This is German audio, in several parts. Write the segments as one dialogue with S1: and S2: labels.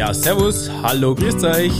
S1: Ja, servus, hallo, grüßt euch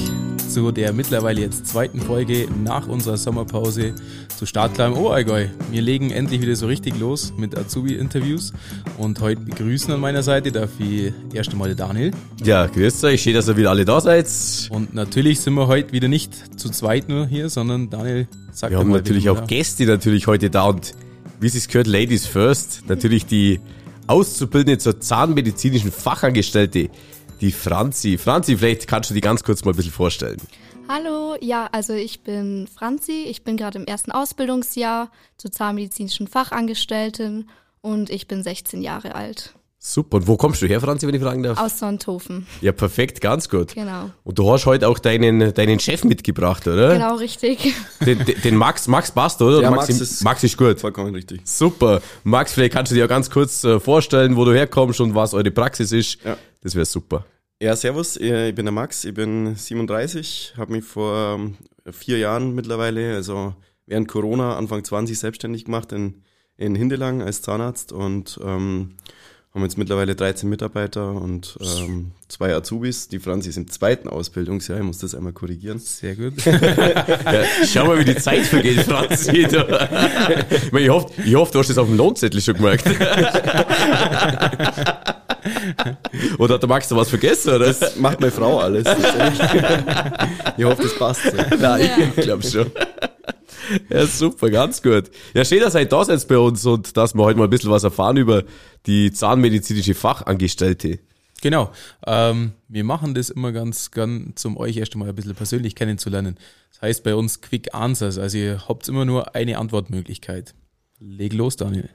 S1: zu der mittlerweile jetzt zweiten Folge nach unserer Sommerpause zu Startklar im Oberallgäu. Wir legen endlich wieder so richtig los mit Azubi-Interviews und heute begrüßen an meiner Seite darf ich erst einmal Daniel.
S2: Ja, grüßt euch, schön, dass ihr wieder alle da seid.
S1: Und natürlich sind wir heute wieder nicht zu zweit nur hier, sondern Daniel
S2: sagt Wir haben natürlich auch da. Gäste natürlich heute da und wie es gehört, Ladies First, natürlich die Auszubildende zur zahnmedizinischen Fachangestellte die Franzi. Franzi, vielleicht kannst du die ganz kurz mal ein bisschen vorstellen.
S3: Hallo, ja, also ich bin Franzi, ich bin gerade im ersten Ausbildungsjahr zur zahnmedizinischen Fachangestellten und ich bin 16 Jahre alt.
S2: Super. Und wo kommst du her, Franzi, wenn ich fragen darf?
S3: Aus Sonthofen.
S2: Ja, perfekt, ganz gut.
S3: Genau.
S2: Und du hast heute auch deinen, deinen Chef mitgebracht, oder?
S3: Genau, richtig.
S2: Den, den Max, Max passt, oder?
S4: Ja,
S2: Max,
S4: Max, ist,
S2: Max ist gut.
S4: Vollkommen richtig.
S2: Super. Max, vielleicht kannst du dir auch ganz kurz äh, vorstellen, wo du herkommst und was eure Praxis ist.
S4: Ja.
S2: Das wäre super.
S4: Ja, servus, äh, ich bin der Max, ich bin 37, habe mich vor ähm, vier Jahren mittlerweile, also während Corona, Anfang 20 selbstständig gemacht in, in Hindelang als Zahnarzt und ähm, haben jetzt mittlerweile 13 Mitarbeiter und ähm, zwei Azubis. Die Franzi ist im zweiten Ausbildungsjahr, ich muss das einmal korrigieren.
S1: Sehr gut.
S2: ja, schau mal, wie die Zeit vergeht, Franzi. ich, meine, ich, hoffe, ich hoffe, du hast das auf dem Lohnzettel schon gemerkt. oder hat der Max da was vergessen, oder?
S4: Das macht meine Frau alles. ich hoffe, das passt so.
S2: Nein, ich glaube schon. Ja, super, ganz gut. Ja, schön, dass ihr da seid bei uns und dass wir heute mal ein bisschen was erfahren über die zahnmedizinische Fachangestellte.
S1: Genau. Ähm, wir machen das immer ganz ganz, um euch erst einmal ein bisschen persönlich kennenzulernen. Das heißt bei uns Quick Answers. Also ihr habt immer nur eine Antwortmöglichkeit. Leg los, Daniel.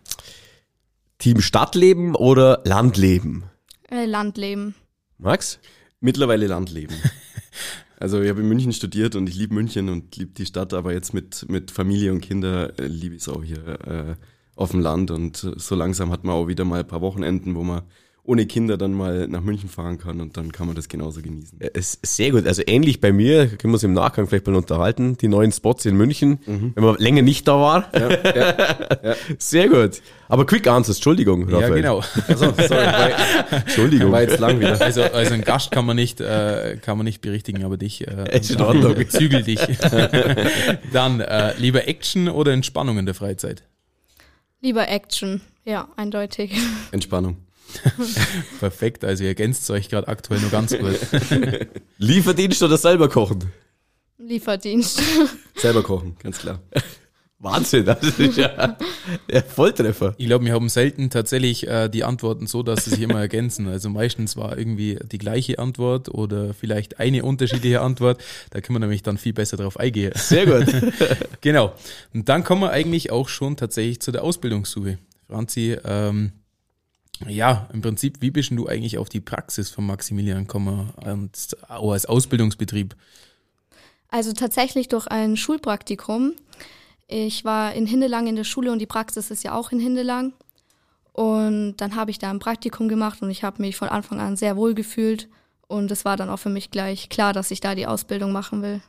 S2: Team Stadtleben oder Landleben?
S3: Äh, Landleben.
S2: Max?
S4: Mittlerweile Landleben. Also ich habe in München studiert und ich liebe München und liebe die Stadt, aber jetzt mit, mit Familie und Kinder äh, liebe ich es auch hier äh, auf dem Land. Und so langsam hat man auch wieder mal ein paar Wochenenden, wo man ohne Kinder dann mal nach München fahren kann und dann kann man das genauso genießen.
S2: Ja, sehr gut. Also ähnlich bei mir, können wir uns im Nachgang vielleicht mal unterhalten, die neuen Spots in München, mhm. wenn man länger nicht da war. Ja, ja, ja. Sehr gut. Aber Quick Answers, Entschuldigung,
S1: Raphael. Ja, genau. Also, sorry,
S2: Entschuldigung.
S1: War jetzt lang wieder. Also, also ein Gast kann man nicht, äh, kann man nicht berichtigen, aber dich, äh,
S2: ist in Ordnung.
S1: zügel dich. dann, äh, lieber Action oder Entspannung in der Freizeit?
S3: Lieber Action, ja, eindeutig.
S4: Entspannung.
S1: Perfekt, also ihr ergänzt euch gerade aktuell nur ganz gut.
S2: Lieferdienst oder selber kochen?
S3: Lieferdienst.
S4: Selber kochen, ganz klar.
S2: Wahnsinn, das ist ja, ja Volltreffer.
S1: Ich glaube, wir haben selten tatsächlich äh, die Antworten so, dass sie sich immer ergänzen. Also meistens war irgendwie die gleiche Antwort oder vielleicht eine unterschiedliche Antwort. Da können wir nämlich dann viel besser drauf eingehen.
S2: Sehr gut.
S1: genau. Und dann kommen wir eigentlich auch schon tatsächlich zu der Ausbildungssuche. Franzi, ähm, ja, im Prinzip, wie bist du eigentlich auf die Praxis von Maximilian gekommen und auch als Ausbildungsbetrieb?
S3: Also tatsächlich durch ein Schulpraktikum. Ich war in Hindelang in der Schule und die Praxis ist ja auch in Hindelang. Und dann habe ich da ein Praktikum gemacht und ich habe mich von Anfang an sehr wohl gefühlt. Und es war dann auch für mich gleich klar, dass ich da die Ausbildung machen will.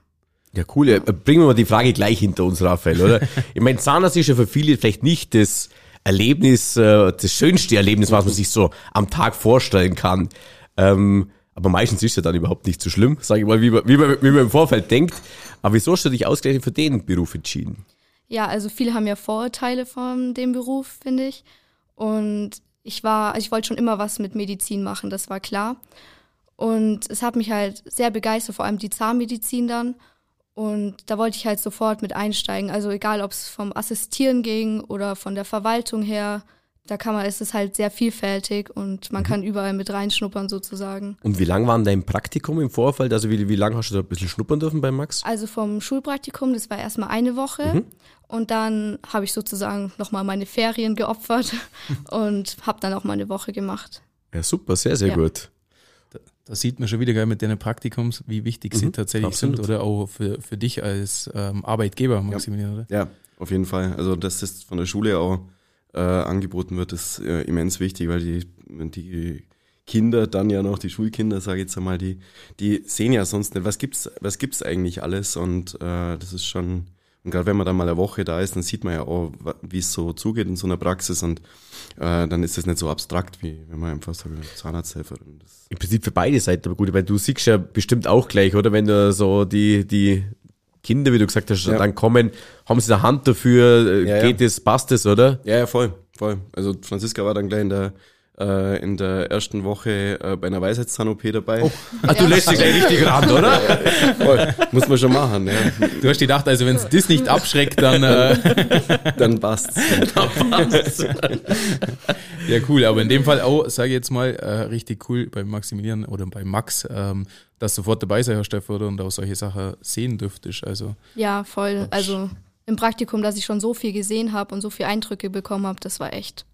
S2: Ja, cool. Äh, bringen wir mal die Frage gleich hinter uns, Raphael, oder? ich meine, Zahnarzt ist ja für viele vielleicht nicht das Erlebnis, äh, das schönste Erlebnis, was man sich so am Tag vorstellen kann. Ähm, aber meistens ist es ja dann überhaupt nicht so schlimm, sage ich mal, wie man, wie, man, wie man im Vorfeld denkt. Aber wieso hast du dich ausgerechnet für den Beruf entschieden?
S3: Ja, also viele haben ja Vorurteile von dem Beruf, finde ich. Und ich war, also ich wollte schon immer was mit Medizin machen, das war klar. Und es hat mich halt sehr begeistert, vor allem die Zahnmedizin dann. Und da wollte ich halt sofort mit einsteigen. Also egal, ob es vom Assistieren ging oder von der Verwaltung her, da kann man, ist es halt sehr vielfältig und man mhm. kann überall mit reinschnuppern sozusagen.
S2: Und wie lang war dein Praktikum im Vorfeld? Also wie, wie lange hast du da ein bisschen schnuppern dürfen bei Max?
S3: Also vom Schulpraktikum, das war erstmal eine Woche. Mhm. Und dann habe ich sozusagen nochmal meine Ferien geopfert und habe dann auch mal eine Woche gemacht.
S2: Ja, super, sehr, sehr ja. gut.
S1: Da sieht man schon wieder gell, mit den Praktikums, wie wichtig mhm, sie tatsächlich absolut. sind oder auch für, für dich als ähm, Arbeitgeber, Maximilian,
S4: ja.
S1: oder?
S4: Ja, auf jeden Fall. Also, dass das von der Schule auch äh, angeboten wird, ist äh, immens wichtig, weil die, die Kinder dann ja noch, die Schulkinder, sage ich jetzt einmal, die, die sehen ja sonst nicht, was gibt's, was gibt's eigentlich alles und äh, das ist schon Und gerade wenn man dann mal eine Woche da ist, dann sieht man ja auch, wie es so zugeht in so einer Praxis und äh, dann ist das nicht so abstrakt, wie wenn man einfach sagt, Zahnarzthelferin.
S2: Im Prinzip für beide Seiten aber gut, weil du siehst ja bestimmt auch gleich, oder? Wenn du so die, die Kinder, wie du gesagt hast,
S4: Ja.
S2: dann kommen, haben sie eine Hand dafür, äh,
S4: Ja, ja.
S2: geht es, passt es, oder?
S4: Ja, ja, voll, voll. Also Franziska war dann gleich in der äh, in der ersten Woche äh, bei einer Weisheitszahn-OP dabei.
S2: Ah, du lässt dich gleich richtig ran, oder?
S4: Voll. Muss man schon machen, ja.
S1: Du hast gedacht, also wenn es das nicht abschreckt, dann äh,
S4: Dann passt's.
S1: ja cool. Aber in dem Fall auch, sage ich jetzt mal, äh, richtig cool bei Maximilian oder bei Max, ähm, dass du sofort dabei sein, Herr Steff, oder und auch solche Sachen sehen dürftest. Also
S3: Ja, voll. Also im Praktikum, dass ich schon so viel gesehen habe und so viele Eindrücke bekommen habe, das war echt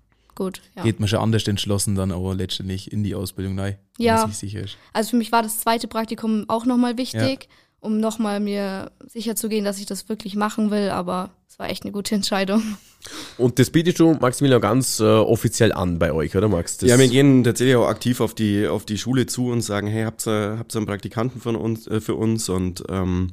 S3: gut. Ja.
S1: geht man schon anders entschlossen dann aber letztendlich in die Ausbildung rein, wenn
S3: Ja.
S1: man sich sicher ist.
S3: Also für mich war das zweite Praktikum auch nochmal wichtig, um nochmal mir sicher zu gehen, dass ich das wirklich machen will, aber es war echt eine gute Entscheidung.
S2: Und das bietest du, Maximilian, ganz äh, offiziell an bei euch, oder Max? Das,
S4: Ja, wir gehen tatsächlich auch aktiv auf die auf die Schule zu und sagen, hey, habt ihr habt ihr einen Praktikanten von uns äh, für uns und ähm,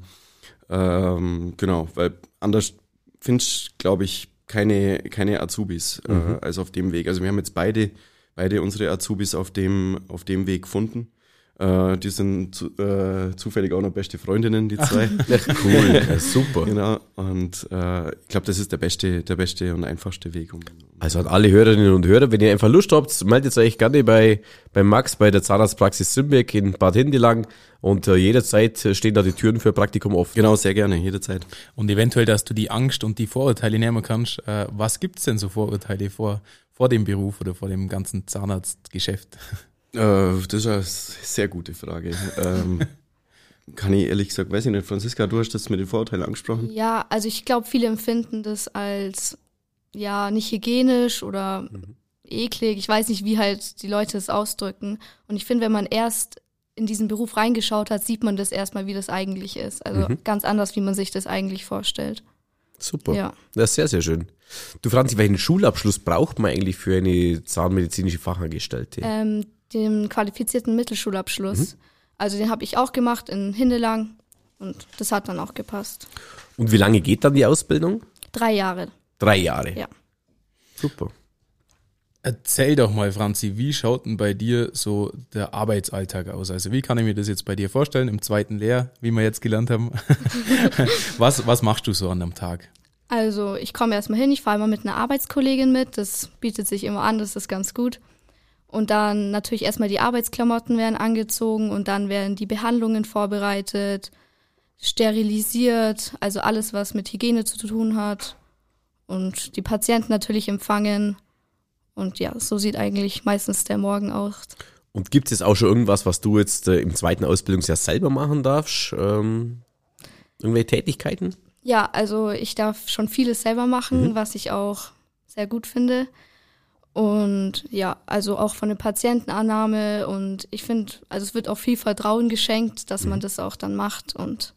S4: ähm, genau, weil anders findest glaube ich keine keine Azubis äh, als auf dem Weg. Also wir haben jetzt beide beide unsere Azubis auf dem auf dem Weg gefunden. Äh, die sind zu, äh, zufällig auch noch beste Freundinnen, die zwei.
S2: cool, ja, super.
S4: genau. Und äh, ich glaube, das ist der beste, der beste und einfachste Weg, um,
S2: Also an alle Hörerinnen und Hörer, wenn ihr einfach Lust habt, meldet euch gerne bei, bei Max bei der Zahnarztpraxis Simbeck in Bad Hindelang und äh, jederzeit stehen da die Türen für Praktikum offen.
S4: Genau, sehr gerne, jederzeit.
S1: Und eventuell, dass du die Angst und die Vorurteile nehmen kannst. Äh, was gibt's denn so Vorurteile vor, vor dem Beruf oder vor dem ganzen Zahnarztgeschäft?
S4: Äh, das ist eine sehr gute Frage. ähm, kann ich ehrlich gesagt, weiß ich nicht, Franziska, du hast das mit den Vorurteilen angesprochen.
S3: Ja, also ich glaube, viele empfinden das als ja nicht hygienisch oder eklig. Ich weiß nicht, wie halt die Leute es ausdrücken. Und ich finde, wenn man erst in diesen Beruf reingeschaut hat, sieht man das erstmal, wie das eigentlich ist. Also ganz anders, wie man sich das eigentlich vorstellt.
S2: Super.
S3: Ja.
S2: Das ist sehr, sehr schön. Du Franzi, welchen Schulabschluss braucht man eigentlich für eine zahnmedizinische Fachangestellte?
S3: Ähm, den qualifizierten Mittelschulabschluss. Also den habe ich auch gemacht in Hindelang und das hat dann auch gepasst.
S2: Und wie lange geht dann die Ausbildung?
S3: Drei Jahre.
S2: Drei Jahre.
S3: Ja.
S2: Super.
S1: Erzähl doch mal, Franzi, wie schaut denn bei dir so der Arbeitsalltag aus? Also wie kann ich mir das jetzt bei dir vorstellen im zweiten Lehr, wie wir jetzt gelernt haben? was, was machst du so an einem Tag?
S3: Also ich komme erstmal hin, ich fahre immer mit einer Arbeitskollegin mit, das bietet sich immer an, das ist ganz gut. Und dann natürlich erstmal die Arbeitsklamotten werden angezogen und dann werden die Behandlungen vorbereitet, sterilisiert, also alles, was mit Hygiene zu tun hat. Und die Patienten natürlich empfangen. Und ja, so sieht eigentlich meistens der Morgen aus.
S2: Und gibt es auch schon irgendwas, was du jetzt äh, im zweiten Ausbildungsjahr selber machen darfst? Ähm, irgendwelche Tätigkeiten?
S3: Ja, also ich darf schon vieles selber machen, was ich auch sehr gut finde. Und ja, also auch von der Patientenannahme und ich finde, also es wird auch viel Vertrauen geschenkt, dass man das auch dann macht und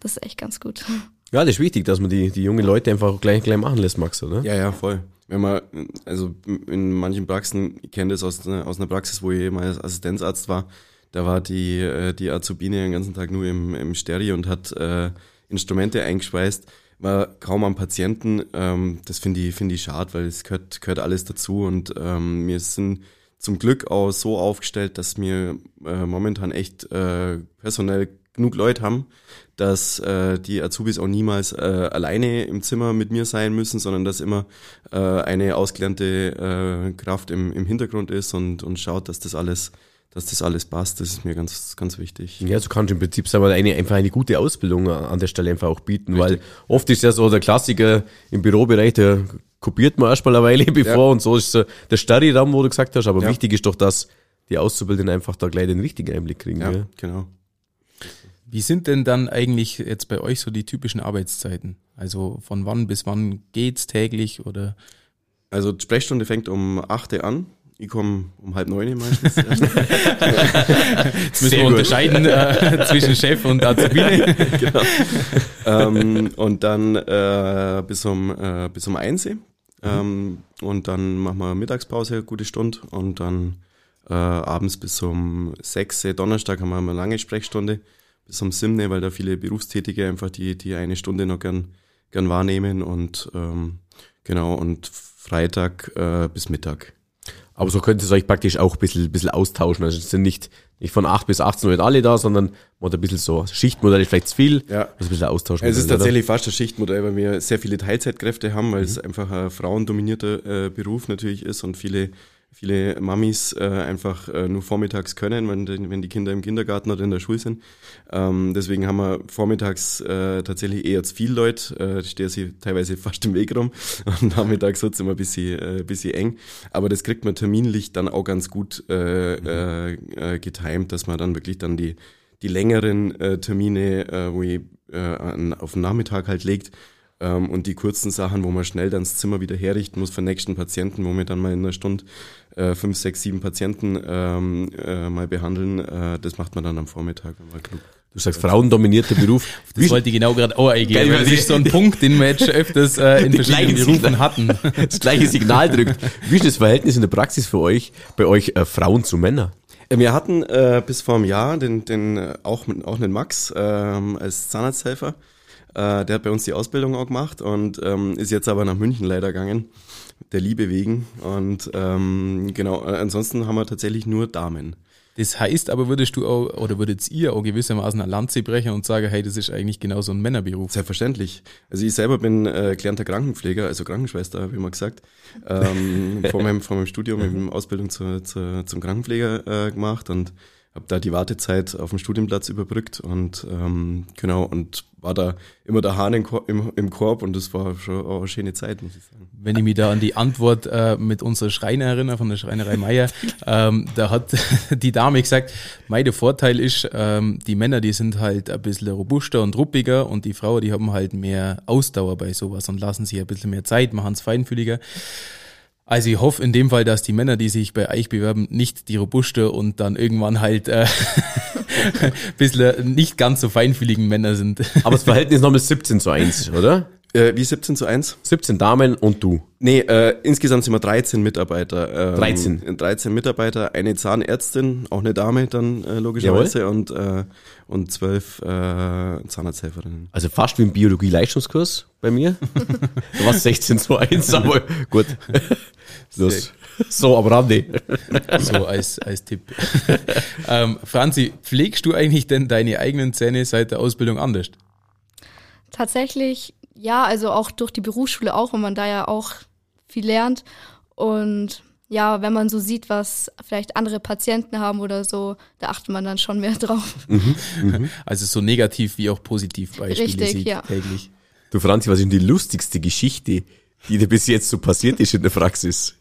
S3: das ist echt ganz gut.
S2: Ja, das ist wichtig, dass man die, die jungen Leute einfach auch gleich, gleich machen lässt, Max, oder?
S4: Ja, ja, voll. Wenn man, also in manchen Praxen, ich kenne das aus einer, aus einer Praxis, wo ich mal als Assistenzarzt war, da war die, äh, die Azubine den ganzen Tag nur im, im Steri und hat äh, Instrumente eingespeist, war kaum am Patienten. Ähm, das finde ich, finde ich schade, weil es gehört, gehört alles dazu und ähm, wir sind zum Glück auch so aufgestellt, dass wir äh, momentan echt äh, personell genug Leute haben, dass äh, die Azubis auch niemals äh, alleine im Zimmer mit mir sein müssen, sondern dass immer äh, eine ausgelernte äh, Kraft im, im Hintergrund ist und, und schaut, dass das alles, dass das alles passt. Das ist mir ganz, ganz wichtig.
S2: Ja, so kannst du im Prinzip sagen wir, eine, einfach eine gute Ausbildung an der Stelle einfach auch bieten, weil oft ist ja so der Klassiker im Bürobereich, der kopiert man erstmal eine Weile bevor
S4: Ja.
S2: und so ist so der Starry-Raum, wo du gesagt hast, aber
S4: Ja.
S2: wichtig ist doch, dass die Auszubildenden einfach da gleich den richtigen Einblick kriegen.
S4: Ja,
S2: Ja.
S4: genau.
S1: Wie sind denn dann eigentlich jetzt bei euch so die typischen Arbeitszeiten? Also von wann bis wann geht's täglich oder
S4: Also die Sprechstunde fängt um 8 Uhr an. Ich komme um halb neun meistens.
S1: jetzt müssen wir unterscheiden äh, zwischen Chef und Azubine?
S4: ähm, und dann äh, bis um äh, bis um eins. Ähm, und dann machen wir Mittagspause, eine gute Stunde. Und dann äh, abends bis um sechs. Donnerstag haben wir eine lange Sprechstunde bis um sieben, weil da viele Berufstätige einfach die, die eine Stunde noch gern, gern wahrnehmen und ähm, genau und Freitag äh, bis Mittag.
S2: Aber so könnt ihr euch praktisch auch ein bisschen, bisschen austauschen. Also es sind nicht, nicht von 8 bis 18 Uhr alle da, sondern man hat ein bisschen so Schichtmodell ist vielleicht zu viel.
S4: Ja.
S2: Also ein bisschen austauschen.
S4: Es ist tatsächlich fast ein Schichtmodell, weil wir sehr viele Teilzeitkräfte haben, weil es einfach ein frauendominierter äh, Beruf natürlich ist und viele viele Mamis äh, einfach äh, nur vormittags können, wenn die, wenn die Kinder im Kindergarten oder in der Schule sind. Ähm, deswegen haben wir vormittags äh, tatsächlich eher zu viel Leute, äh, stehen sie teilweise fast im Weg rum und nachmittags wird es immer ein bisschen, äh, bisschen eng. Aber das kriegt man terminlich dann auch ganz gut äh, äh, äh, getimt, dass man dann wirklich dann die, die längeren äh, Termine, äh, wo ich äh, an, auf den Nachmittag halt legt, ähm, und die kurzen Sachen, wo man schnell dann das Zimmer wieder herrichten muss für den nächsten Patienten, wo wir dann mal in einer Stunde äh, fünf, sechs, sieben Patienten ähm, äh, mal behandeln, äh, das macht man dann am Vormittag, wenn man genug
S2: Du sagst frauendominierter Beruf.
S1: Das wollte ich genau gerade auch eingehen,
S2: Geil,
S1: weil das ist so ein Punkt, den wir jetzt schon öfters äh, in
S2: Die
S1: verschiedenen
S2: gleichen
S1: Berufen
S2: Signal-
S1: hatten.
S2: das gleiche Signal drückt. Wie ist das Verhältnis in der Praxis für euch, bei euch äh, Frauen zu Männern?
S4: Äh, Wir hatten äh, bis vor einem Jahr den, den äh, auch, auch einen Max ähm, als Zahnarzthelfer. Äh, der hat bei uns die Ausbildung auch gemacht und ähm, ist jetzt aber nach München leider gegangen, der Liebe wegen. Und ähm, genau, äh, ansonsten haben wir tatsächlich nur Damen.
S1: Das heißt aber, würdest du auch, oder würdet ihr auch gewissermaßen eine Lanze brechen und sagen, hey, das ist eigentlich genau so ein Männerberuf?
S4: Selbstverständlich. Also ich selber bin äh, gelernter Krankenpfleger, also Krankenschwester, wie immer gesagt. Ähm, vor, meinem, vor meinem Studium eben Ausbildung zur, zur, zum Krankenpfleger äh, gemacht und habe da die Wartezeit auf dem Studienplatz überbrückt und ähm, genau und war da immer der Hahn im, Kor- im, im Korb und das war schon auch eine schöne Zeit, muss ich sagen.
S1: Wenn ich mich da an die Antwort äh, mit unserer Schreiner erinnere, von der Schreinerei Meier, ähm, da hat die Dame gesagt, mein der Vorteil ist, ähm, die Männer, die sind halt ein bisschen robuster und ruppiger und die Frauen, die haben halt mehr Ausdauer bei sowas und lassen sich ein bisschen mehr Zeit, machen es feinfühliger. Also ich hoffe in dem Fall, dass die Männer, die sich bei euch bewerben, nicht die robuster und dann irgendwann halt äh, ein bisschen nicht ganz so feinfühligen Männer sind.
S2: Aber das Verhältnis ist nochmal 17 zu 1, oder?
S4: Äh, wie 17 zu 1?
S2: 17 Damen und du.
S4: Nee, äh, insgesamt sind wir 13 Mitarbeiter. Ähm,
S2: 13?
S4: 13 Mitarbeiter, eine Zahnärztin, auch eine Dame dann äh, logischerweise und, äh, und zwölf äh, Zahnarzthelferinnen.
S2: Also fast wie ein Biologie-Leistungskurs bei mir. Du warst 16 zu 1, aber gut. Los. So am Rande.
S1: So als, als Tipp. ähm, Franzi, pflegst du eigentlich denn deine eigenen Zähne seit der Ausbildung anders?
S3: Tatsächlich, ja, also auch durch die Berufsschule auch, weil man da ja auch viel lernt. Und ja, wenn man so sieht, was vielleicht andere Patienten haben oder so, da achtet man dann schon mehr drauf.
S1: Also so negativ wie auch positiv Beispiele
S3: Richtig,
S1: sieht
S3: ja.
S1: täglich.
S2: Du Franzi, was ist denn die lustigste Geschichte, die dir bis jetzt so passiert ist in der Praxis?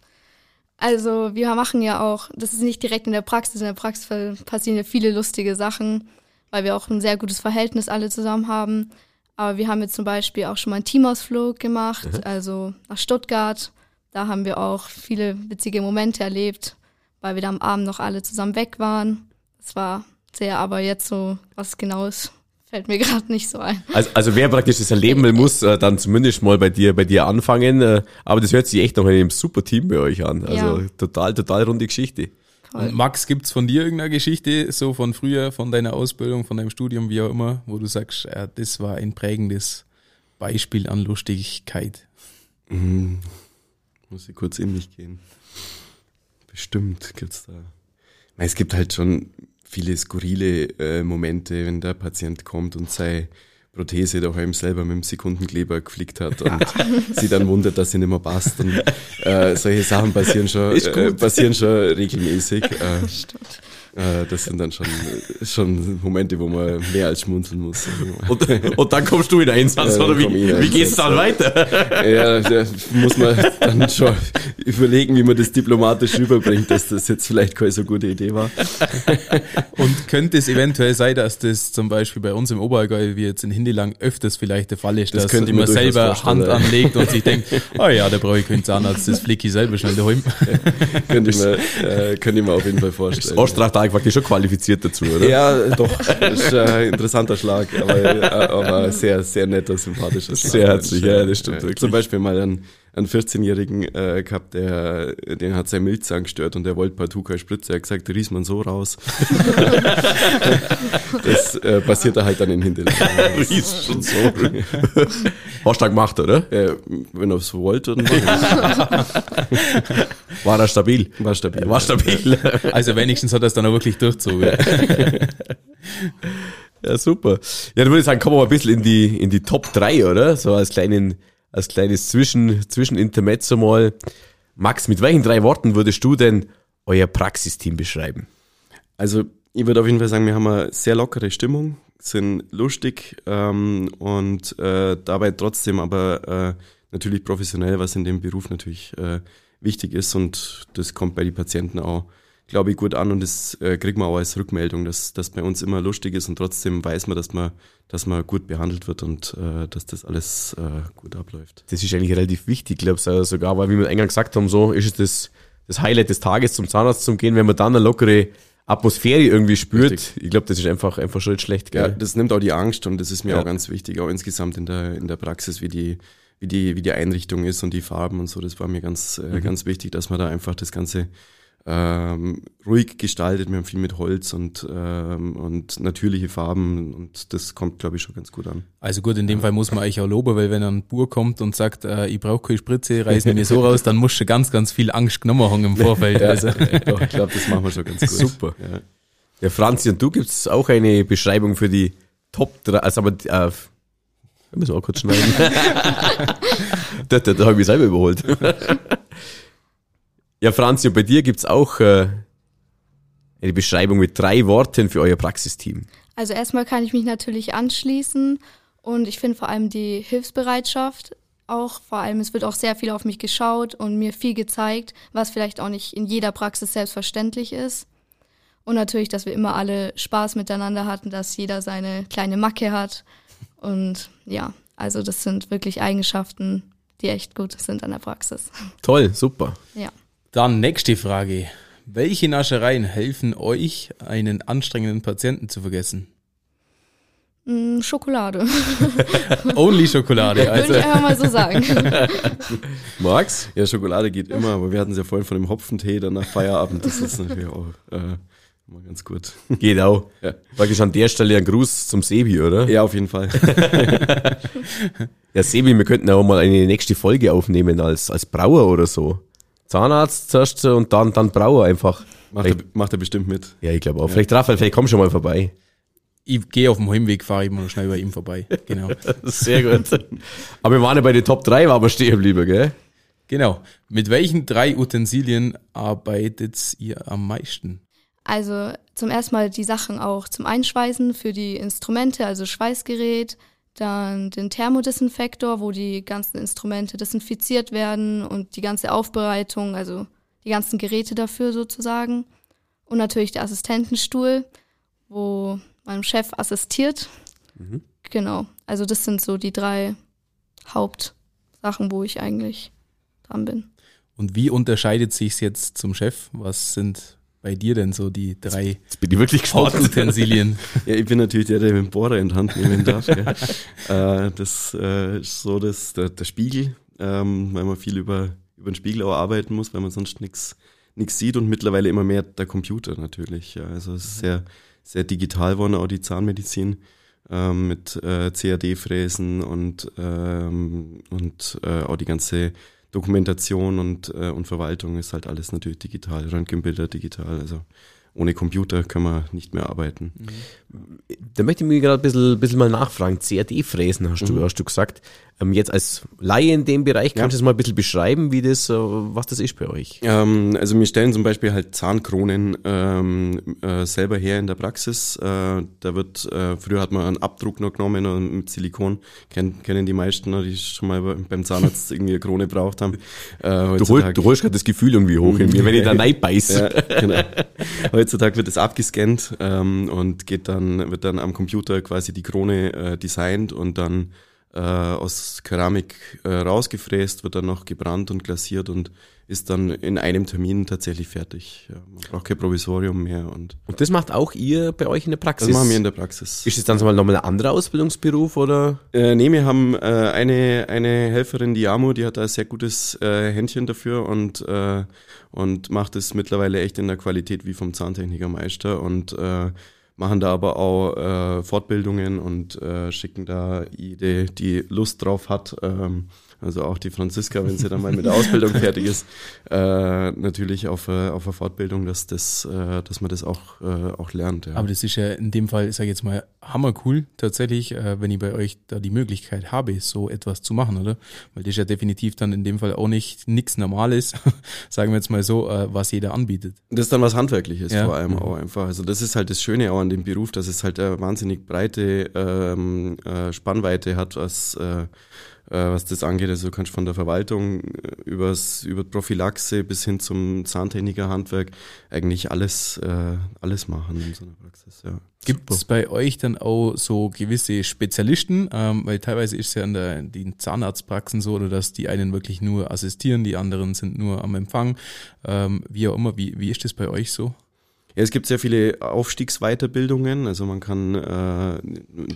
S3: Also wir machen ja auch, das ist nicht direkt in der Praxis, in der Praxis passieren ja viele lustige Sachen, weil wir auch ein sehr gutes Verhältnis alle zusammen haben. Aber wir haben jetzt zum Beispiel auch schon mal einen Teamausflug gemacht, also nach Stuttgart. Da haben wir auch viele witzige Momente erlebt, weil wir da am Abend noch alle zusammen weg waren. Es war sehr, aber jetzt so was Genaues fällt mir gerade nicht so ein.
S2: Also, also wer praktisch das erleben will, muss äh, dann zumindest mal bei dir, bei dir anfangen. Äh, aber das hört sich echt noch in einem super Team bei euch an. Also
S3: Ja.
S2: total, total runde Geschichte.
S1: Und Max, gibt's von dir irgendeine Geschichte, so von früher, von deiner Ausbildung, von deinem Studium, wie auch immer, wo du sagst, äh, das war ein prägendes Beispiel an Lustigkeit?
S4: Mhm. Muss ich kurz in mich gehen. Bestimmt gibt's da. Ich meine, Es gibt halt schon viele skurrile äh, Momente, wenn der Patient kommt und sei Prothese daheim selber mit dem Sekundenkleber geflickt hat und sie dann wundert, dass sie nicht mehr passt. Und äh, solche Sachen passieren schon, äh, passieren schon regelmäßig. Äh,
S3: Stimmt.
S4: Äh, das sind dann schon, schon Momente, wo man mehr als schmunzeln muss.
S2: Und, und dann kommst du in Einsatz,
S4: Ja,
S2: oder
S4: dann
S2: wie, wie geht's
S4: Einsatz,
S2: dann
S4: ja.
S2: weiter?
S4: Ja, da muss man dann schon überlegen, wie man das diplomatisch rüberbringt, dass das jetzt vielleicht keine so gute Idee war.
S1: Und könnte es eventuell sein, dass das zum Beispiel bei uns im Oberallgäu, wie jetzt in Hindelang, öfters vielleicht der Fall ist,
S4: Das
S1: dass
S4: könnte ich mir
S1: man
S4: durchaus
S1: selber Hand
S4: ja.
S1: anlegt und sich denkt, oh ja, da brauche ich keinen Zahnarzt, das flick ich selber schnell daheim.
S4: Könnte ich mir, äh, könnte ich mir auf jeden Fall vorstellen.
S2: Ostrachtal praktisch schon qualifiziert dazu, oder?
S4: Ja, doch. Das ist ein interessanter Schlag, aber, äh, aber sehr, sehr netter, sympathischer Schlag.
S2: Sehr herzlich, ja, das stimmt wirklich.
S4: Zum Beispiel mal einen, einen 14-Jährigen äh, gehabt, der, den hat sein Milzang gestört und der wollte partout keine Spritze. Er hat gesagt, ries man so raus. das äh, passiert da halt dann in Hinterland.
S2: Ries schon so. Hast du gemacht, oder?
S4: Äh, wenn er es wollte, dann war
S2: War er stabil?
S4: War stabil.
S2: War stabil.
S1: Also wenigstens hat er es dann auch wirklich durchzogen.
S2: Ja, super. Ja, dann würde ich sagen, kommen wir mal ein bisschen in die, in die Top 3, oder? So als kleinen, als kleines Zwischen, Zwischenintermezzo mal. Max, mit welchen drei Worten würdest du denn euer Praxisteam beschreiben?
S4: Also ich würde auf jeden Fall sagen, wir haben eine sehr lockere Stimmung, sind lustig ähm, und äh, dabei trotzdem aber äh, natürlich professionell, was in dem Beruf natürlich äh, wichtig ist und das kommt bei den Patienten auch, glaube ich, gut an und das äh, kriegt man auch als Rückmeldung, dass das bei uns immer lustig ist und trotzdem weiß man, dass man, dass man gut behandelt wird und äh, dass das alles äh, gut abläuft.
S2: Das ist eigentlich relativ wichtig, glaube ich, sogar, weil wie wir eingangs gesagt haben, so ist es das, das Highlight des Tages zum Zahnarzt zu gehen, wenn man dann eine lockere Atmosphäre irgendwie spürt.
S4: Richtig.
S2: Ich glaube, das ist einfach, einfach schon schlecht,
S4: Ja,
S2: gell?
S4: das nimmt auch die Angst und das ist mir
S2: Ja.
S4: auch ganz wichtig, auch insgesamt in der, in der Praxis, wie die, wie die, wie die Einrichtung ist und die Farben und so. Das war mir ganz, äh,
S2: Mhm.
S4: ganz wichtig, dass man da einfach das Ganze ähm, ruhig gestaltet. Wir haben viel mit Holz und, ähm, und natürliche Farben und das kommt, glaube ich, schon ganz gut an.
S1: Also gut, in dem Fall muss man eigentlich auch loben, weil wenn ein Bur kommt und sagt, äh, ich brauche keine Spritze, reißen mir so raus, dann musst du ganz, ganz viel Angst genommen haben im Vorfeld. Also.
S4: Doch, ich glaube, das machen wir schon ganz gut.
S2: Super.
S4: Ja.
S2: Ja, Franzi, und du gibt's auch eine Beschreibung für die Top 3, also aber, äh, wir müssen auch kurz schneiden. da da, da habe ich mich selber überholt. Ja, Franzi, und bei dir gibt's auch äh, eine Beschreibung mit drei Worten für euer Praxisteam.
S3: Also erstmal kann ich mich natürlich anschließen und ich finde vor allem die Hilfsbereitschaft auch, vor allem es wird auch sehr viel auf mich geschaut und mir viel gezeigt, was vielleicht auch nicht in jeder Praxis selbstverständlich ist. Und natürlich, dass wir immer alle Spaß miteinander hatten, dass jeder seine kleine Macke hat. Und ja, also das sind wirklich Eigenschaften, die echt gut sind an der Praxis.
S2: Toll, super.
S3: Ja.
S1: Dann nächste Frage. Welche Naschereien helfen euch, einen anstrengenden Patienten zu vergessen?
S3: Mm, Schokolade,
S1: Only Schokolade.
S3: würde
S1: Also
S3: ich einfach mal so sagen.
S2: Max?
S4: ja, Schokolade geht immer, aber wir hatten es ja vorhin von dem Hopfentee dann nach Feierabend. Das ist natürlich auch äh, immer ganz gut.
S2: Geht auch.
S4: Ja.
S2: Praktisch an der Stelle ein Gruß zum Sebi, oder?
S4: Ja, auf jeden Fall.
S2: Ja, Sebi, wir könnten auch mal eine nächste Folge aufnehmen als, als Brauer oder so. Zahnarzt zuerst und dann, dann Brauer einfach.
S4: Macht er, macht er bestimmt mit.
S2: Ja, ich glaube auch. Vielleicht Raphael, vielleicht komm schon mal vorbei.
S1: ich gehe auf dem Heimweg, fahre ich mal schnell bei ihm vorbei. Genau.
S2: Sehr gut. Aber wir waren ja bei den Top 3, waren wir stehen geblieben, gell?
S1: Genau. Mit welchen drei Utensilien arbeitet ihr am meisten?
S3: Also zum ersten Mal die Sachen auch zum Einschweißen für die Instrumente, also Schweißgerät, dann den Thermodesinfektor, wo die ganzen Instrumente desinfiziert werden und die ganze Aufbereitung, also die ganzen Geräte dafür sozusagen. Und natürlich der Assistentenstuhl, wo mein Chef assistiert. Genau, also das sind so die drei Hauptsachen, wo ich eigentlich dran bin.
S1: Und wie unterscheidet sich's jetzt zum Chef? Was sind bei dir denn so die drei
S2: Jetzt bin ich wirklich.
S1: Hauptutensilien?
S4: Ja, ich bin natürlich der, der den Bohrer in die Hand nehmen darf. Gell. äh, das äh, ist so das, der, der Spiegel, ähm, weil man viel über, über den Spiegel auch arbeiten muss, weil man sonst nichts nichts sieht und mittlerweile immer mehr der Computer natürlich. Ja. Also es ist sehr, sehr digital geworden, auch die Zahnmedizin ähm, mit äh, CAD-Fräsen und, ähm, und äh, auch die ganze Dokumentation und, äh, und Verwaltung ist halt alles natürlich digital, Röntgenbilder digital. Also ohne Computer kann man nicht mehr arbeiten.
S2: Da möchte ich mich gerade ein bisschen, bisschen mal nachfragen. CAD-Fräsen hast du, hast du gesagt. Ähm, jetzt als Laie in dem Bereich, kannst du das mal ein bisschen beschreiben, wie das, äh, was das ist bei euch?
S4: Ähm, also wir stellen zum Beispiel halt Zahnkronen ähm, äh, selber her in der Praxis. Äh, da wird, äh, früher hat man einen Abdruck noch genommen und mit Silikon, Ken, kennen die meisten, ne, die schon mal bei- beim Zahnarzt irgendwie eine Krone braucht haben. Äh,
S2: Du, hol, du holst gerade das Gefühl irgendwie hoch in mir, wenn ich da reinbeiße.
S4: ja, genau. Heutzutage wird es abgescannt ähm, und geht dann, wird dann am Computer quasi die Krone äh, designt und dann äh, aus Keramik äh, rausgefräst, wird dann noch gebrannt und glasiert und ist dann in einem Termin tatsächlich fertig. Ja, man braucht kein Provisorium mehr und
S2: Und das macht auch ihr bei euch in der Praxis?
S4: das machen wir in der Praxis.
S2: Ist es dann so mal nochmal ein anderer Ausbildungsberuf oder?
S4: Äh, nee, wir haben äh, eine, eine Helferin, die Amo, die hat da ein sehr gutes äh, Händchen dafür und, äh, und macht es mittlerweile echt in der Qualität wie vom Zahntechnikermeister und äh, machen da aber auch äh, Fortbildungen und äh, schicken da jede, die Lust drauf hat, ähm, also auch die Franziska, wenn sie dann mal mit der Ausbildung fertig ist, äh, natürlich auf, äh, auf eine Fortbildung, dass, das, äh, dass man das auch, äh, auch lernt. Ja.
S1: Aber das ist ja in dem Fall, sag ich jetzt mal, hammercool tatsächlich, äh, wenn ich bei euch da die Möglichkeit habe, so etwas zu machen, oder? Weil das ist ja definitiv dann in dem Fall auch nicht nichts Normales, sagen wir jetzt mal so, äh, was jeder anbietet.
S4: Das ist dann was Handwerkliches
S1: Ja.
S4: vor allem auch einfach. Also das ist halt das Schöne auch an dem Beruf, dass es halt eine wahnsinnig breite ähm, äh, Spannweite hat, was, äh, was das angeht. Also du kannst von der Verwaltung äh, übers, über Prophylaxe bis hin zum Zahntechnikerhandwerk eigentlich alles, äh, alles machen in so einer Praxis, ja.
S1: Gibt es bei euch dann auch so gewisse Spezialisten? Ähm, weil teilweise ist es ja in der, den Zahnarztpraxen so, oder dass die einen wirklich nur assistieren, die anderen sind nur am Empfang. Ähm, wie auch immer, wie, wie ist das bei euch so?
S4: Ja, es gibt sehr viele Aufstiegsweiterbildungen. Also man kann äh,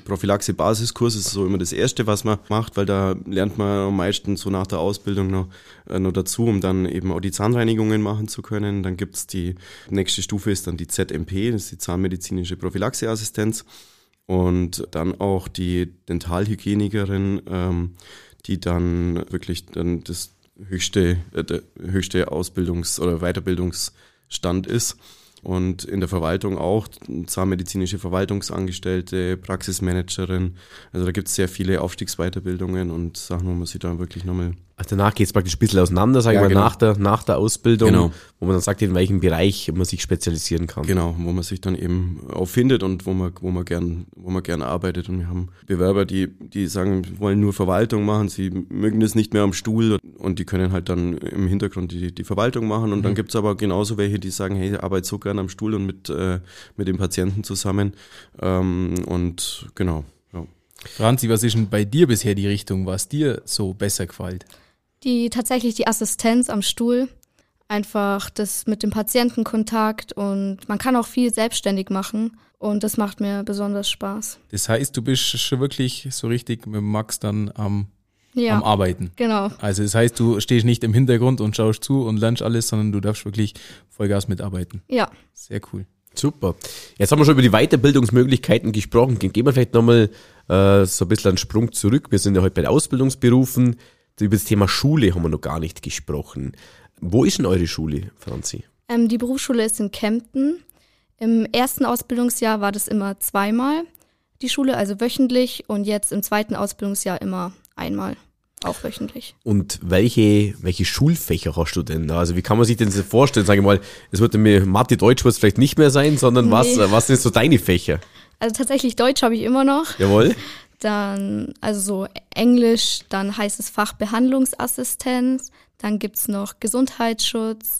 S4: Prophylaxe-Basiskurs ist so immer das Erste, was man macht, weil da lernt man am meisten so nach der Ausbildung noch, äh, noch dazu, um dann eben auch die Zahnreinigungen machen zu können. Dann gibt's die nächste Stufe ist dann die ZMP, das ist die zahnmedizinische Prophylaxeassistenz. Und dann auch die Dentalhygienikerin, ähm, die dann wirklich dann das höchste, äh, der höchste Ausbildungs- oder Weiterbildungsstand ist. Und in der Verwaltung auch, zahnmedizinische Verwaltungsangestellte, Praxismanagerin. Also da gibt es sehr viele Aufstiegsweiterbildungen und Sachen, wo man sich dann wirklich nochmal
S2: Also danach geht es praktisch ein bisschen auseinander, sagen
S4: Ja,
S2: wir,
S4: genau.
S2: nach, der, nach der Ausbildung,
S4: Genau.
S2: wo man dann sagt, in welchem Bereich man sich spezialisieren kann.
S4: Genau, wo man sich dann eben auch findet und wo man, wo man gern, wo man gern arbeitet. Und wir haben Bewerber, die, die sagen, wir wollen nur Verwaltung machen, sie mögen das nicht mehr am Stuhl und die können halt dann im Hintergrund die, die Verwaltung machen. Und dann gibt's aber genauso welche, die sagen, hey, ich arbeite so gern am Stuhl und mit, äh, mit dem Patienten zusammen. Ähm, und genau, ja.
S1: Franzi, was ist denn bei dir bisher die Richtung, was dir so besser gefällt?
S3: Die tatsächlich die Assistenz am Stuhl, einfach das mit dem Patientenkontakt und man kann auch viel selbstständig machen und das macht mir besonders Spaß.
S1: Das heißt, du bist schon wirklich so richtig mit Max dann am,
S3: Ja,
S1: am Arbeiten.
S3: genau.
S1: Also das heißt, du stehst nicht im Hintergrund und schaust zu und lernst alles, sondern du darfst wirklich Vollgas mitarbeiten.
S3: Ja,
S1: Sehr cool.
S2: Super. Jetzt haben wir schon über die Weiterbildungsmöglichkeiten gesprochen. Gehen wir vielleicht nochmal äh, so ein bisschen einen Sprung zurück. Wir sind ja heute bei den Ausbildungsberufen. Über das Thema Schule haben wir noch gar nicht gesprochen. Wo ist denn eure Schule, Franzi?
S3: ähm, die Berufsschule ist in Kempten. Im ersten Ausbildungsjahr war das immer zweimal die Schule, also wöchentlich und jetzt im zweiten Ausbildungsjahr immer einmal, auch wöchentlich.
S2: Und welche, welche Schulfächer hast du denn da? Also wie kann man sich denn das vorstellen? Sag ich mal, es wird mir Mathe, Deutsch wird es vielleicht nicht mehr sein, sondern was,
S3: Nee.
S2: äh, was sind so deine Fächer?
S3: Also tatsächlich Deutsch habe ich immer noch.
S2: Jawohl.
S3: Dann, also so Englisch, dann heißt es Fach Behandlungsassistenz, dann gibt's noch Gesundheitsschutz,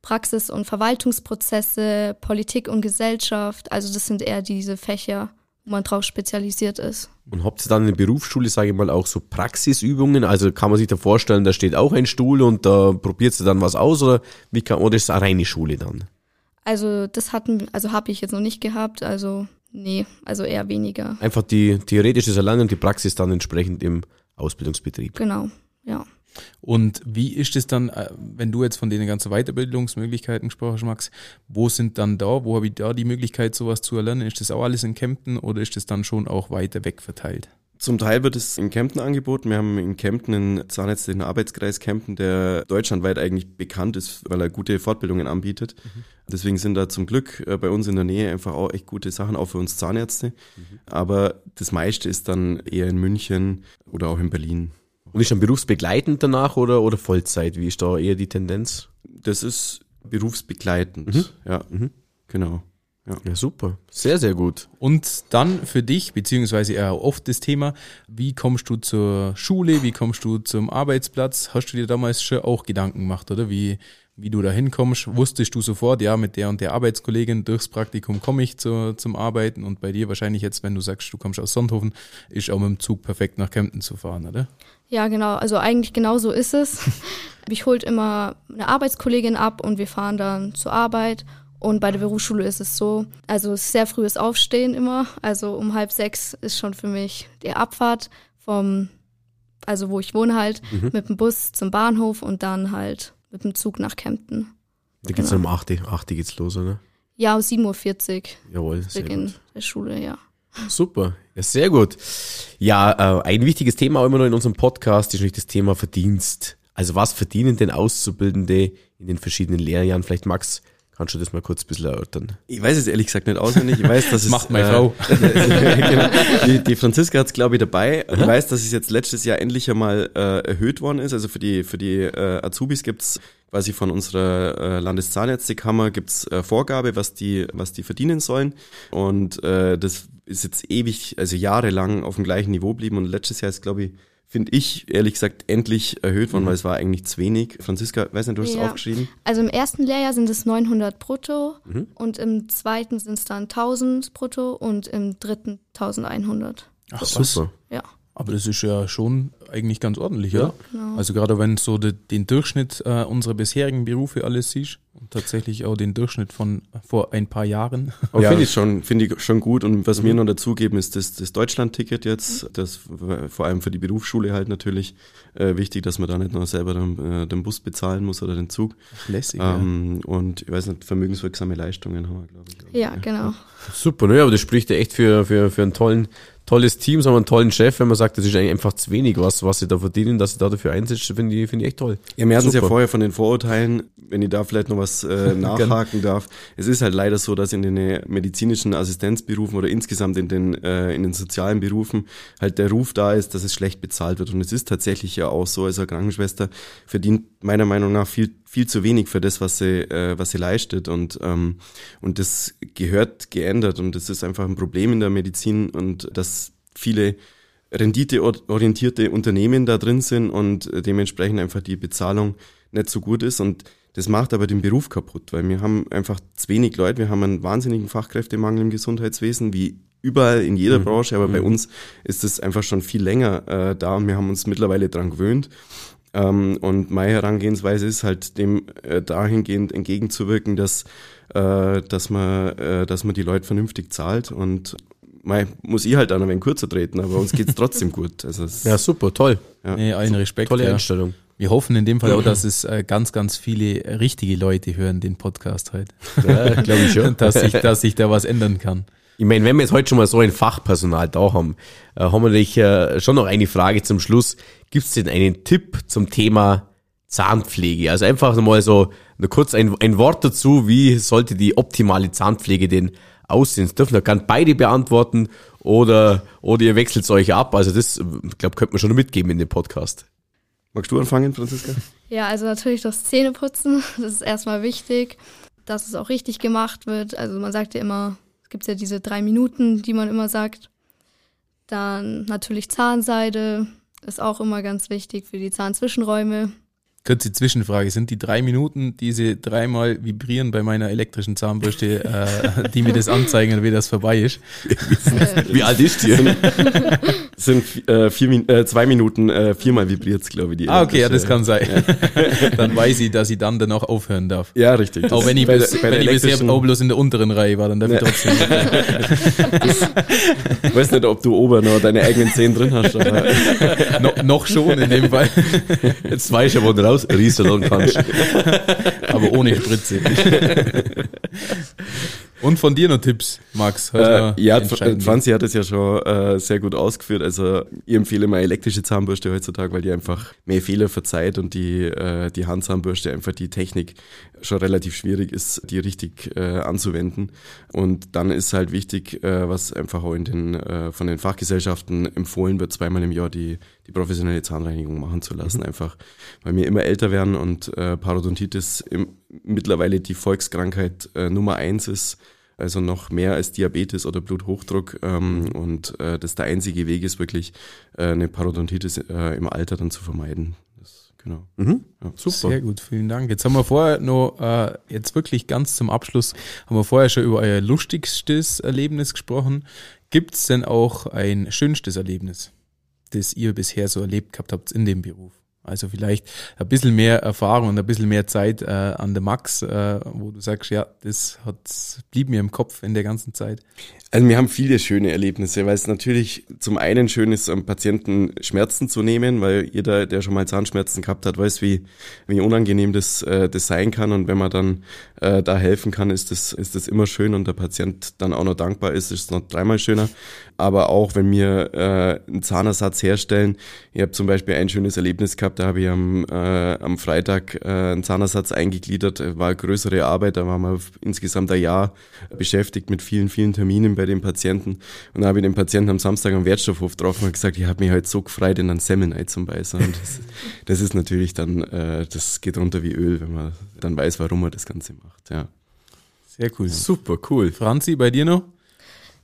S3: Praxis- und Verwaltungsprozesse, Politik und Gesellschaft. Also das sind eher diese Fächer, wo man drauf spezialisiert ist.
S2: Und habt ihr dann in der Berufsschule, sage ich mal, auch so Praxisübungen? Also kann man sich da vorstellen, da steht auch ein Stuhl und da probiert ihr dann was aus oder wie kann, oder ist es eine reine Schule dann?
S3: Also das hatten, also habe ich jetzt noch nicht gehabt, also nee, also eher weniger.
S2: Einfach die theoretisches Erlernen und die Praxis dann entsprechend im Ausbildungsbetrieb.
S3: Genau, ja.
S1: Und wie ist es dann, äh, wenn du jetzt von den ganzen Weiterbildungsmöglichkeiten gesprochen hast, Max, wo sind dann da, wo habe ich da die Möglichkeit, sowas zu erlernen? Ist das auch alles in Kempten oder ist das dann schon auch weiter weg verteilt?
S4: Zum Teil wird es in Kempten angeboten. Wir haben in Kempten einen zahnärztlichen Arbeitskreis Kempten, der deutschlandweit eigentlich bekannt ist, weil er gute Fortbildungen anbietet. Deswegen sind da zum Glück äh, bei uns in der Nähe einfach auch echt gute Sachen, auch für uns Zahnärzte. Aber das meiste ist dann eher in München oder auch in Berlin.
S2: Und ist dann berufsbegleitend danach oder, oder Vollzeit? Wie ist da eher die Tendenz?
S4: Das ist berufsbegleitend. Ja, genau. Ja.
S2: Ja, super. Sehr, sehr gut.
S1: Und dann für dich, beziehungsweise eher oft das Thema, wie kommst du zur Schule, wie kommst du zum Arbeitsplatz? Hast du dir damals schon auch Gedanken gemacht, oder? Wie, wie du da hinkommst. Wusstest du sofort, ja, mit der und der Arbeitskollegin durchs Praktikum komme ich zu, zum Arbeiten und bei dir wahrscheinlich jetzt, wenn du sagst, du kommst aus Sonthofen, ist auch mit dem Zug perfekt nach Kempten zu fahren, oder?
S3: Ja, genau. Also eigentlich genau so ist es. Ich holt immer eine Arbeitskollegin ab und wir fahren dann zur Arbeit. Und bei der Berufsschule ist es so, also sehr frühes Aufstehen immer. Also um halb sechs ist schon für mich die Abfahrt vom, also wo ich wohne halt,
S2: Mhm.
S3: mit dem Bus zum Bahnhof und dann halt mit dem Zug nach Kempten.
S2: Da geht's dann um 8, 8 geht's los, oder?
S3: Ja, um 7.40 Uhr
S2: Jawohl, sehr
S3: Beginn
S2: gut.
S3: der Schule, ja.
S2: Super, ja, sehr gut. Ja, äh, ein wichtiges Thema auch immer noch in unserem Podcast ist natürlich das Thema Verdienst. Also was verdienen denn Auszubildende in den verschiedenen Lehrjahren? Vielleicht Max, kannst du das mal kurz ein bisschen erörtern?
S4: Ich weiß es ehrlich gesagt nicht auswendig. Ich weiß, dass es
S1: Macht meine
S4: äh,
S1: Frau.
S4: genau. die, die Franziska hat es glaube ich dabei. Ich weiß, dass es jetzt letztes Jahr endlich einmal äh, erhöht worden ist. Also für die für die äh, Azubis gibt's quasi von unserer äh, Landeszahnärztekammer gibt's äh, Vorgabe, was die was die verdienen sollen. Und äh, das ist jetzt ewig, also jahrelang auf dem gleichen Niveau blieben. Und letztes Jahr ist glaube ich Finde ich, ehrlich gesagt, endlich erhöht worden, weil es war eigentlich zu wenig. Franziska, weiß nicht, du hast es
S3: Ja.
S4: aufgeschrieben?
S3: Also im ersten Lehrjahr sind es 900 brutto
S2: Mhm.
S3: und im zweiten sind es dann 1000 brutto und im dritten 1100.
S1: Ach,
S2: Super.
S3: Ja,
S1: Aber das ist ja schon eigentlich ganz ordentlich, ja?
S3: genau.
S1: Also gerade wenn du so de, den Durchschnitt äh, unserer bisherigen Berufe alles siehst und tatsächlich auch den Durchschnitt von vor ein paar Jahren.
S4: Aber
S2: Ja.
S4: finde ich schon, finde ich schon gut. Und was wir noch dazugeben, ist das, das Deutschland-Ticket jetzt. Das w- vor allem für die Berufsschule halt natürlich äh, wichtig, dass man da nicht noch selber den, äh, den Bus bezahlen muss oder den Zug.
S1: Lässig,
S4: Ähm, und ich weiß nicht, vermögenswirksame Leistungen haben wir, glaube ich.
S3: Ja, genau.
S2: Super, ne? aber das spricht ja echt für, für, für einen tollen, tolles Team, so einen tollen Chef, wenn man sagt, das ist eigentlich einfach zu wenig, was, was sie da verdienen, dass sie da dafür einsetzen, finde ich, finde ich echt toll.
S4: Ja, wir hatten es ja vorher von den Vorurteilen, wenn ich da vielleicht noch was äh, nachhaken darf. Es ist halt leider so, dass in den äh, medizinischen Assistenzberufen oder insgesamt in den, äh, in den sozialen Berufen halt der Ruf da ist, dass es schlecht bezahlt wird. Und es ist tatsächlich ja auch so, also Krankenschwester verdient meiner Meinung nach viel, viel zu wenig für das, was sie, äh, was sie leistet. Und, ähm, und das gehört geändert. Und das ist einfach ein Problem in der Medizin und dass viele renditeorientierte Unternehmen da drin sind und dementsprechend einfach die Bezahlung nicht so gut ist und das macht aber den Beruf kaputt, weil wir haben einfach zu wenig Leute, wir haben einen wahnsinnigen Fachkräftemangel im Gesundheitswesen, wie überall in jeder Branche, aber bei uns ist es einfach schon viel länger äh, da und wir haben uns mittlerweile dran gewöhnt. Ähm, und meine Herangehensweise ist halt dem äh, dahingehend entgegenzuwirken, dass, äh, dass, man, äh, dass man die Leute vernünftig zahlt und mei, muss ich halt dann ein wenig kürzer treten, aber uns geht's trotzdem gut. Also es,
S2: Ja, super, toll.
S4: Ja.
S1: Nee, allen Respekt.
S2: Tolle
S1: ja.
S2: Einstellung.
S1: Wir hoffen in dem Fall auch, dass es äh, ganz, ganz viele richtige Leute hören, den Podcast heute.
S2: Ja, glaube ich schon.
S1: dass, sich, dass sich da was ändern kann.
S2: Ich meine, wenn wir jetzt heute schon mal so ein Fachpersonal da haben, äh, haben wir natürlich äh, schon noch eine Frage zum Schluss. Gibt es denn einen Tipp zum Thema Zahnpflege? Also einfach mal so nur kurz ein, ein Wort dazu, wie sollte die optimale Zahnpflege denn aussehen? Das dürfen wir gerne beide beantworten oder, oder ihr wechselt euch ab. Also das, ich glaube, könnte man schon mitgeben in dem Podcast.
S4: Magst du anfangen, Franziska?
S3: Ja, also natürlich das Zähneputzen, das ist erstmal wichtig, dass es auch richtig gemacht wird. Also man sagt ja immer, es gibt ja diese drei Minuten, die man immer sagt. Dann natürlich Zahnseide ist auch immer ganz wichtig für die Zahnzwischenräume.
S1: Kurze Zwischenfrage. Sind die drei Minuten, diese dreimal vibrieren bei meiner elektrischen Zahnbürste, äh, die mir das anzeigen, wie das vorbei ist?
S2: Wie alt ist die?
S4: Es sind äh, vier, äh, zwei Minuten, äh, viermal vibriert's, glaube ich. Die
S1: Ah, okay, ja, das kann sein. Dann weiß ich, dass ich dann danach aufhören darf.
S4: Ja, richtig.
S1: Auch wenn ich,
S4: bei
S1: bis,
S4: der- bei
S1: wenn ich bisher auch bloß in der unteren Reihe war, dann darf ich trotzdem.
S4: Ich weiß nicht, ob du oben noch deine eigenen Zähne drin hast, aber
S1: no, noch schon in dem Fall,
S2: Jetzt weiß ich ja, wo du raus rieseln kannst.
S1: aber ohne Spritze. Und von dir noch Tipps, Max?
S4: Äh, ja? Franzi hat es ja schon äh, sehr gut ausgeführt. Also ich empfehle immer elektrische Zahnbürste heutzutage, weil die einfach mehr Fehler verzeiht und die, äh, die Handzahnbürste einfach die Technik schon relativ schwierig ist, die richtig äh, anzuwenden. Und dann ist halt wichtig, äh, was einfach auch in den, äh, von den Fachgesellschaften empfohlen wird, zweimal im Jahr die, die professionelle Zahnreinigung machen zu lassen. Einfach, weil wir immer älter werden und äh, Parodontitis im, mittlerweile die Volkskrankheit äh, Nummer eins ist also noch mehr als Diabetes oder Bluthochdruck. Ähm, und äh, das der einzige Weg ist wirklich, äh, eine Parodontitis äh, im Alter dann zu vermeiden. Genau.
S2: Mhm. Super.
S1: Sehr gut, vielen Dank. Jetzt haben wir vorher noch, äh, jetzt wirklich ganz zum Abschluss, haben wir vorher schon über euer lustigstes Erlebnis gesprochen. Gibt's denn auch ein schönstes Erlebnis, das ihr bisher so erlebt gehabt habt in dem Beruf? Also vielleicht ein bisschen mehr Erfahrung und ein bisschen mehr Zeit äh, an der Max, äh, wo du sagst, ja, das hat blieb mir im Kopf in der ganzen Zeit.
S4: Also wir haben viele schöne Erlebnisse, weil es natürlich zum einen schön ist, am Patienten Schmerzen zu nehmen, weil jeder, der schon mal Zahnschmerzen gehabt hat, weiß, wie, wie unangenehm das, äh, das sein kann. Und wenn man dann äh, da helfen kann, ist das, ist das immer schön und der Patient dann auch noch dankbar ist, ist es noch dreimal schöner. Aber auch, wenn wir äh, einen Zahnersatz herstellen, ich habe zum Beispiel ein schönes Erlebnis gehabt, da habe ich am, äh, am Freitag äh, einen Zahnersatz eingegliedert, war größere Arbeit, da waren wir insgesamt ein Jahr beschäftigt mit vielen, vielen Terminen bei den Patienten. Und da habe ich den Patienten am Samstag am Wertstoffhof getroffen und gesagt, ich habe mich halt so gefreut, in einen Semmeln zum Beißen. Und das, das ist natürlich dann, äh, das geht runter wie Öl, wenn man dann weiß, warum man das Ganze macht. Ja.
S1: Sehr cool.
S2: Super, cool.
S1: Franzi, bei dir noch?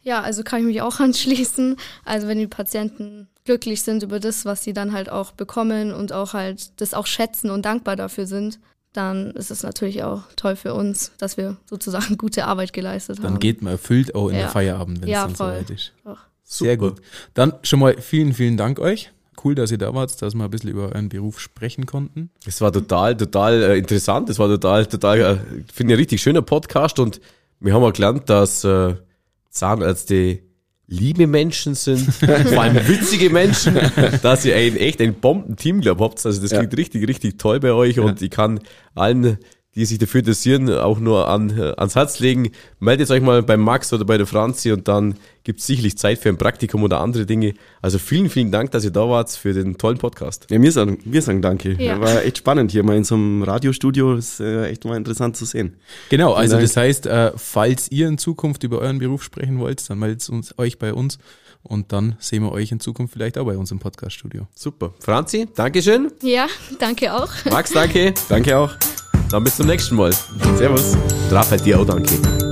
S3: Ja, also kann ich mich auch anschließen. Also wenn die Patienten glücklich sind über das, was sie dann halt auch bekommen und auch halt das auch schätzen und dankbar dafür sind, dann ist es natürlich auch toll für uns, dass wir sozusagen gute Arbeit geleistet
S1: Dann
S3: haben.
S1: geht man erfüllt auch in
S3: Ja.
S1: der Feierabend, wenn es
S3: Ja,
S1: dann
S3: voll.
S1: soweit ist.
S3: Doch.
S1: Sehr
S2: Super.
S1: gut. Dann schon mal vielen, vielen Dank euch. Cool, dass ihr da wart, dass wir ein bisschen über euren Beruf sprechen konnten.
S2: Es war total, total äh, interessant. Es war total, total, äh, finde ich ein richtig schöner Podcast und wir haben auch gelernt, dass äh, Zahnärzte liebe Menschen sind, vor allem witzige Menschen, dass ihr ein echt ein Bombenteam, glaub habt. Also das
S4: Ja.
S2: klingt richtig, richtig toll bei euch und ich kann allen, die sich dafür interessieren, auch nur an, äh, ans Herz legen. Meldet euch mal beim Max oder bei der Franzi und dann gibt es sicherlich Zeit für ein Praktikum oder andere Dinge. Also vielen, vielen Dank, dass ihr da wart für den tollen Podcast.
S4: Ja, wir sagen, wir sagen danke.
S3: Ja.
S4: War echt spannend hier mal in so einem Radiostudio. Ist äh, echt mal interessant zu sehen.
S1: Genau, also
S4: Dank.
S1: das heißt, äh, falls ihr in Zukunft über euren Beruf sprechen wollt, dann meldet uns, euch bei uns und dann sehen wir euch in Zukunft vielleicht auch bei uns im Podcaststudio.
S2: Super. Franzi, Dankeschön.
S3: Ja, danke auch.
S2: Max, danke.
S4: Danke auch.
S2: Dann bis zum nächsten Mal.
S4: Servus.
S2: Und Raphael, dir auch danke.